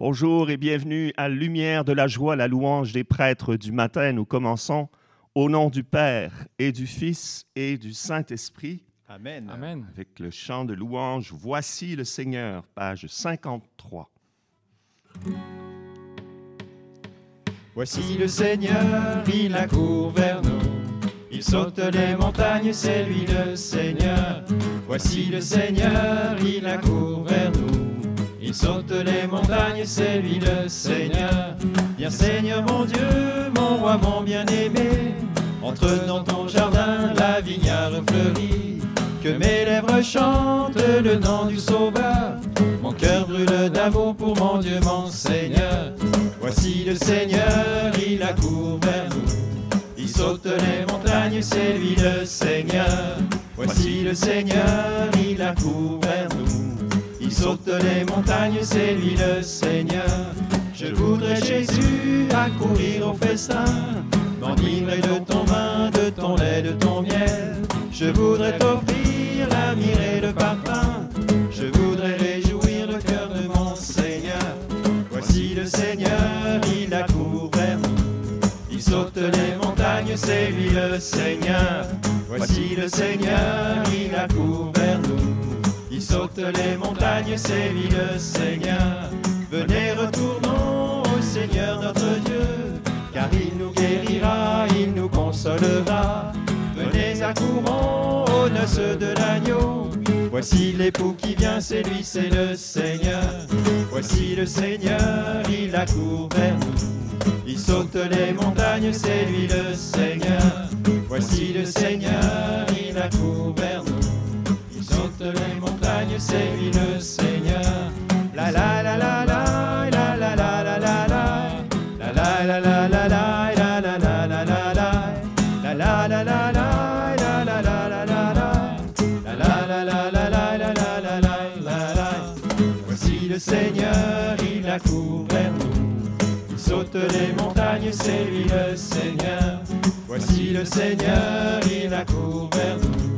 Bonjour et bienvenue à Lumière de la joie, la louange des prêtres du matin. Nous commençons au nom du Père et du Fils et du Saint-Esprit. Amen. Amen. Avec le chant de louange Voici le Seigneur, page 53. Voici le Seigneur, il accourt vers nous. Il saute les montagnes, c'est lui le Seigneur. Voici le Seigneur, il accourt vers nous. Il saute les montagnes, c'est lui le Seigneur. Viens Seigneur mon Dieu, mon roi, mon bien-aimé. Entre dans ton jardin, la vignard fleurit. Que mes lèvres chantent le nom du Sauveur. Mon cœur brûle d'amour pour mon Dieu, mon Seigneur. Voici le Seigneur, il accourt vers nous. Il saute les montagnes, c'est lui le Seigneur. Voici le Seigneur, il accourt vers nous. Saute les montagnes, c'est lui le Seigneur. Je voudrais Jésus accourir au festin, m'enivrer de ton vin, de ton lait, de ton miel. Je voudrais t'offrir la et le parfum. Je voudrais réjouir le cœur de mon Seigneur. Voici le Seigneur, il accourt vers. Il saute les montagnes, c'est lui le Seigneur. Voici le Seigneur, il accourt vers. Les montagnes, c'est lui le Seigneur. Venez, retournons au Seigneur notre Dieu, car il nous guérira, il nous consolera. Venez, accourons aux noces de l'agneau. Voici l'époux qui vient, c'est lui, c'est le Seigneur. Voici le Seigneur, il accourt vers nous. Il saute les montagnes, c'est lui le Seigneur. Voici le Seigneur, il accourt vers nous. Il saute les montagnes, lui le Seigneur. La la la la la la la la la la la la la la la la Seigneur, il accourt vers nous. Il saute les montagnes, c'est lui le Seigneur. Voici le Seigneur, il accourt vers nous.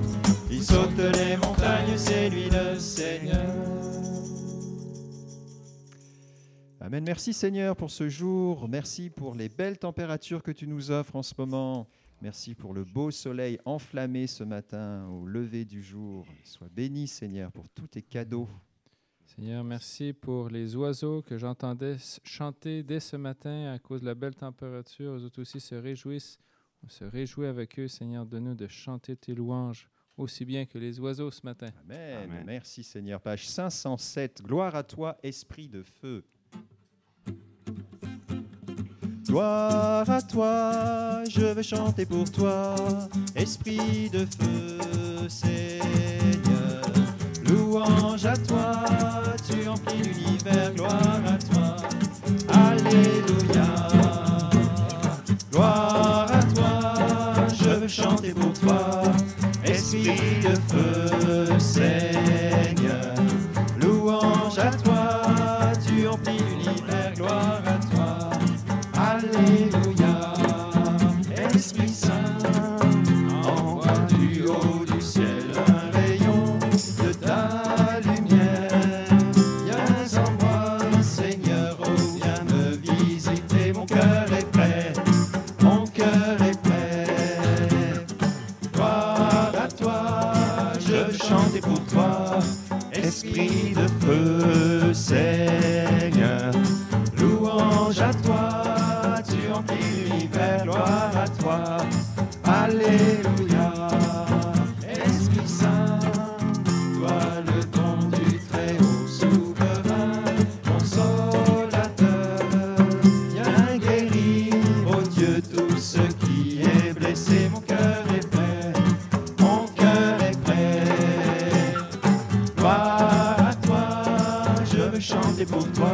Saute les montagnes, c'est lui le Seigneur. Amen. Merci Seigneur pour ce jour. Merci pour les belles températures que tu nous offres en ce moment. Merci pour le beau soleil enflammé ce matin au lever du jour. Sois béni Seigneur pour tous tes cadeaux. Seigneur, merci pour les oiseaux que j'entendais chanter dès ce matin à cause de la belle température. Eux autres aussi se réjouissent. On se réjouit avec eux, Seigneur, de nous de chanter tes louanges aussi bien que les oiseaux ce matin. Amen. Amen. Merci Seigneur. Page 507. Gloire à toi, Esprit de feu. Gloire à toi, je veux chanter pour toi, Esprit de feu, Seigneur. Louange à toi, tu emplis l'univers, gloire à toi. Alléluia. Gloire à toi, je veux chanter pour toi, Esprit de feu, Seigneur. Esprit de feu, Seigneur. Louange à toi, tu emplis l'univers, gloire à toi. Alléluia. c'est pour toi.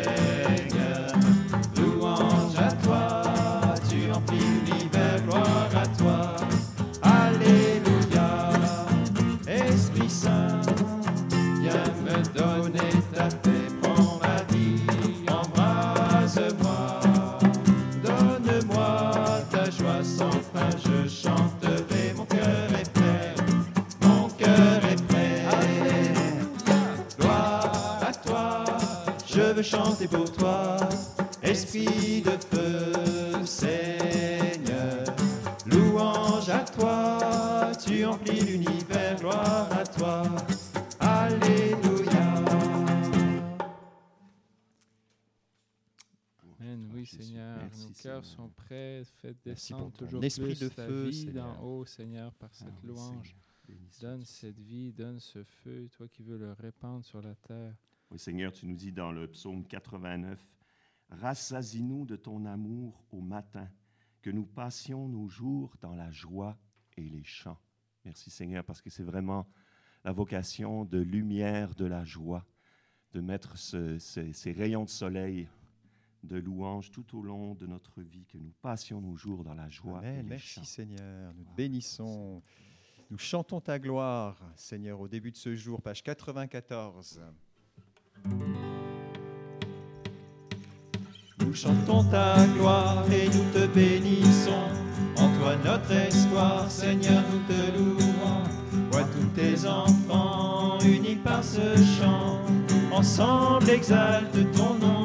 Feu, toi, tu emplis l'univers, gloire à toi. Alléluia. Amen. Oui, Jésus. Seigneur, Merci, nos cœurs sont prêts. Faites descendre toujours esprit plus de ta feu, vie d'en haut, Seigneur, par cette Ah oui, louange. Donne cette vie, donne ce feu, toi qui veux le répandre sur la terre. Oui, Seigneur, tu nous dis dans le psaume 89, Rassasie-nous de ton amour au matin, que nous passions nos jours dans la joie et les chants. Merci Seigneur, parce que c'est vraiment la vocation de lumière de la joie, de mettre ce- ce- ces rayons de soleil de louange tout au long de notre vie, que nous passions nos jours dans la joie et Amen. les Merci chants. Seigneur. Nous te bénissons. Nous chantons ta gloire, Seigneur, au début de ce jour, page 94. Nous chantons ta gloire et nous te bénissons. Toi notre espoir, Seigneur, nous te louons. Vois tous tes enfants unis par ce chant. Ensemble exalte ton nom.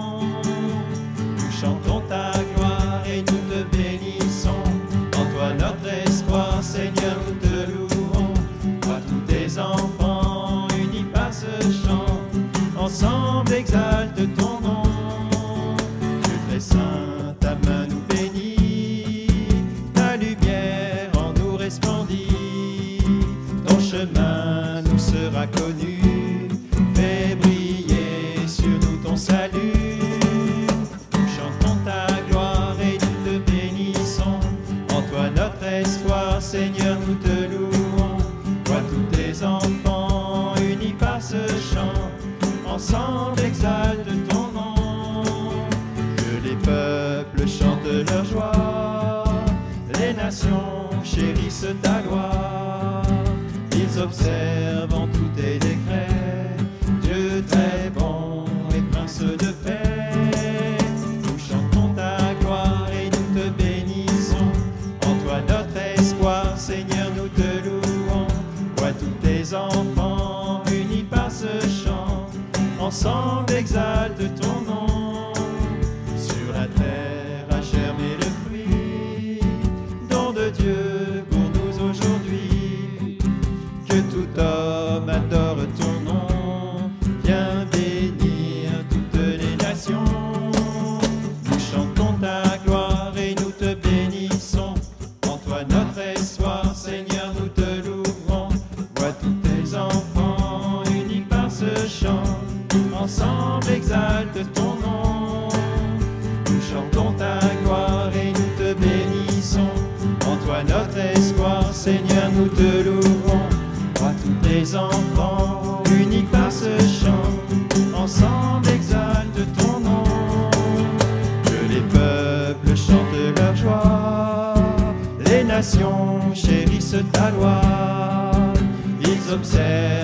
En tous tes décrets. Dieu très bon et prince de paix. Nous chantons ta gloire et nous te bénissons. En toi notre espoir, Seigneur, nous te louons. Vois tous tes enfants unis par ce chant. Ensemble exalte ton nous te louerons. Vois tous tes enfants unis par ce chant. Ensemble exalte ton nom. Que les peuples chantent leur joie. Les nations chérissent ta loi. Ils observent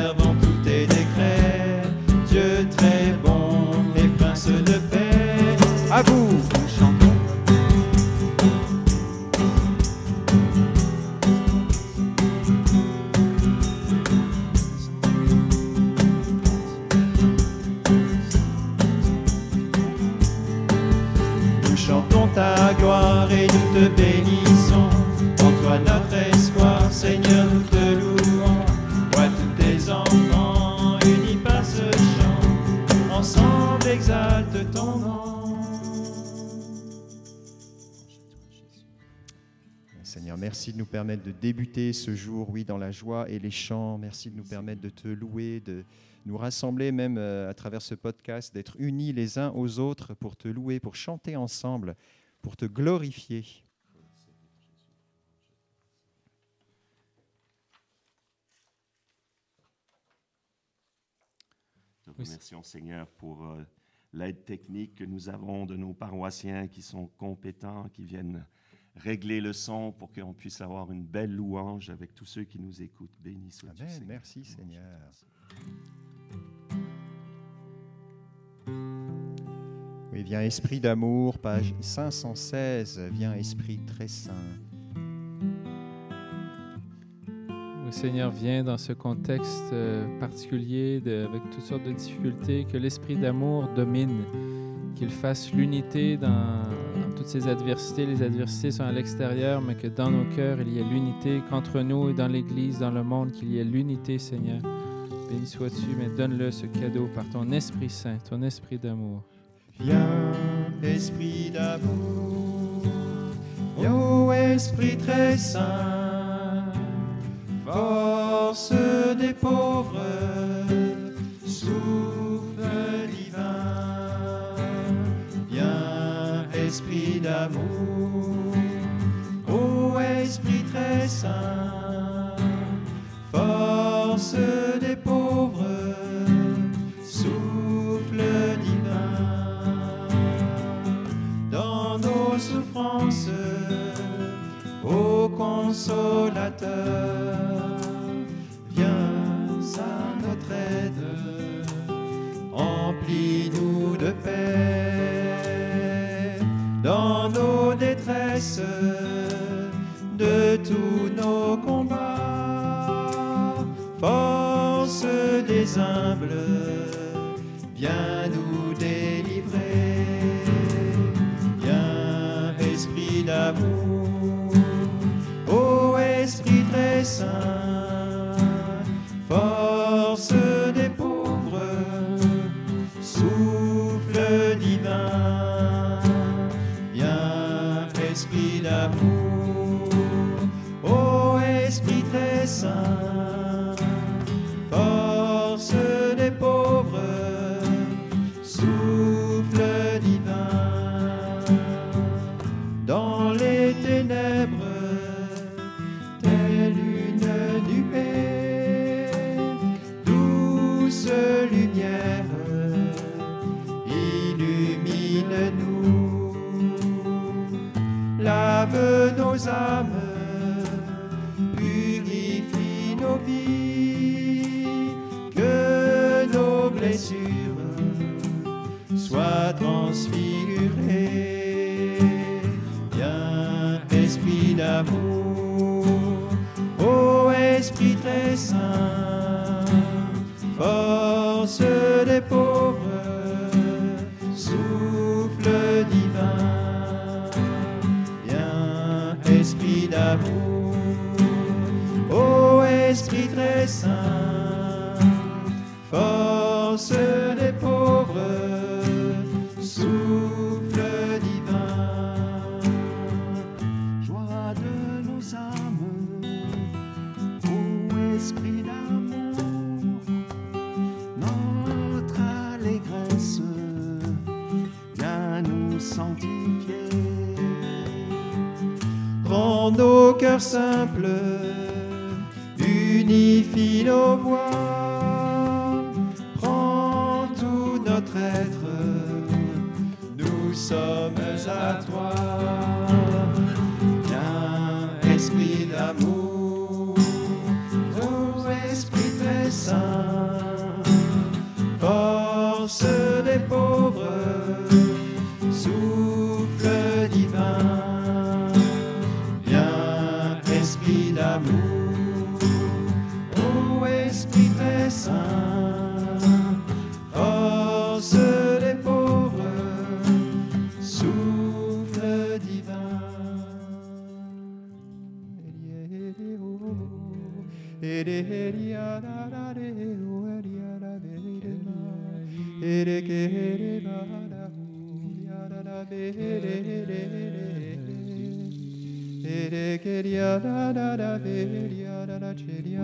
permettre de débuter ce jour, oui, dans la joie et les chants. Merci de nous permettre de te louer, de nous rassembler même euh, à travers ce podcast, d'être unis les uns aux autres pour te louer, pour chanter ensemble, pour te glorifier. Oui, remercions, Seigneur, pour euh, l'aide technique que nous avons de nos paroissiens qui sont compétents, qui viennent régler le son pour qu'on puisse avoir une belle louange avec tous ceux qui nous écoutent. Béni sois-tu, Amen. Seigneur. Merci, Seigneur. Oui, viens Esprit d'amour, page 516. Viens Esprit très saint. Oui, Seigneur, viens dans ce contexte euh, particulier, de- avec toutes sortes de difficultés, que l'esprit d'amour domine, qu'il fasse l'unité dans toutes ces adversités. Les adversités sont à l'extérieur, mais que dans nos cœurs, il y ait l'unité, qu'entre nous et dans l'Église, dans le monde, qu'il y ait l'unité, Seigneur. Béni sois-tu, mais donne-le ce cadeau par ton Esprit Saint, ton Esprit d'amour. Viens, Esprit d'amour, ô Esprit très saint, force des pauvres, souffle d'amour, ô Esprit très saint, force des pauvres, souffle divin. Dans nos souffrances, ô consolateur, viens à notre aide, emplis-nous des humbles, viens nous délivrer. Viens, Esprit d'amour, ô Esprit très saint, lave nos Esprit d'amour, ô Esprit très saint, force des pauvres, simples, unifie nos voix, prends tout notre être, nous sommes à toi. Viens, Esprit d'amour, ô Esprit très saint, force des pauvres,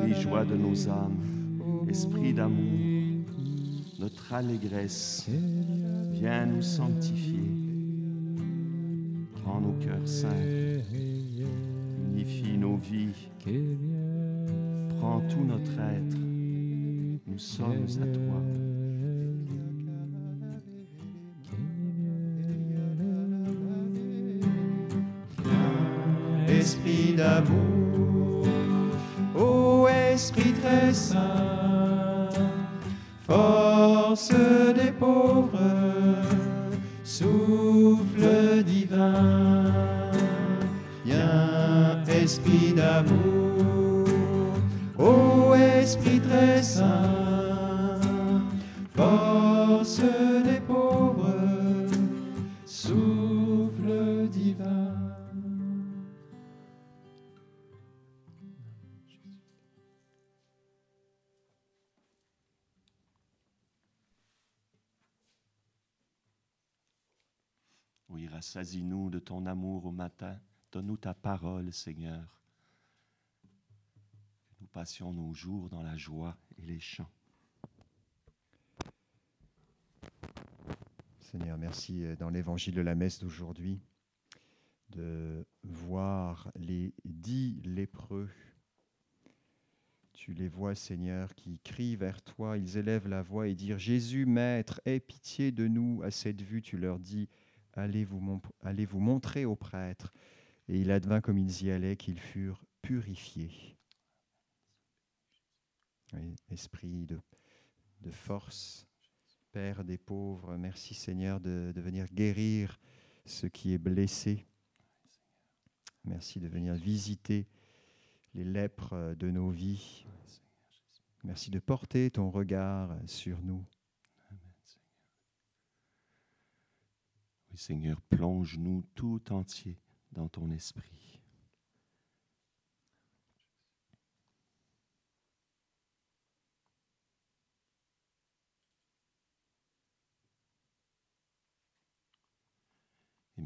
Oui, joie de nos âmes, esprit d'amour, notre allégresse, viens nous sanctifier. Rends nos cœurs simples, unifie nos vies, prends tout notre être. Nous sommes à toi. Esprit d'amour, ô Esprit très saint. Esprit très saint, force des pauvres, souffle divin. Oui, rassasie-nous de ton amour au matin. Donne-nous ta parole, Seigneur. Passions nos jours dans la joie et les chants. Seigneur, merci euh, dans l'évangile de la messe d'aujourd'hui de voir les dix lépreux. Tu les vois, Seigneur, qui crient vers toi, ils élèvent la voix et disent Jésus, Maître, aie pitié de nous. À cette vue, tu leur dis Allez vous, allez vous montrer aux prêtres. Et il advint comme ils y allaient qu'ils furent purifiés. Esprit de, force, Père des pauvres, merci Seigneur de, de venir guérir ce qui est blessé. Merci de venir visiter les lèpres de nos vies. Merci de porter ton regard sur nous. Oui, Seigneur, plonge-nous tout entier dans ton esprit.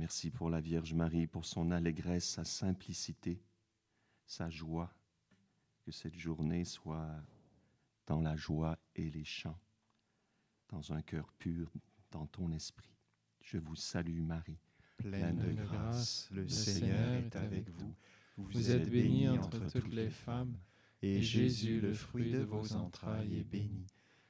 Merci pour la Vierge Marie, pour son allégresse, sa simplicité, sa joie. Que cette journée soit dans la joie et les chants, dans un cœur pur, dans ton esprit. Je vous salue Marie. Pleine de de grâce, le Seigneur est avec vous. Vous êtes bénie entre toutes les femmes, et Jésus, le fruit de vos entrailles, est béni.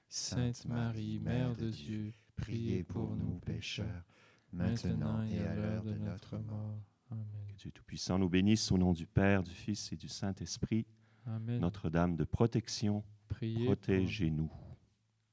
Sainte Marie, Mère de Dieu, priez pour nous pécheurs, maintenant et à l'heure de notre mort. Amen. Que Dieu Tout-Puissant nous bénisse au nom du Père, du Fils et du Saint-Esprit. Amen. Notre-Dame de protection, protégez-nous.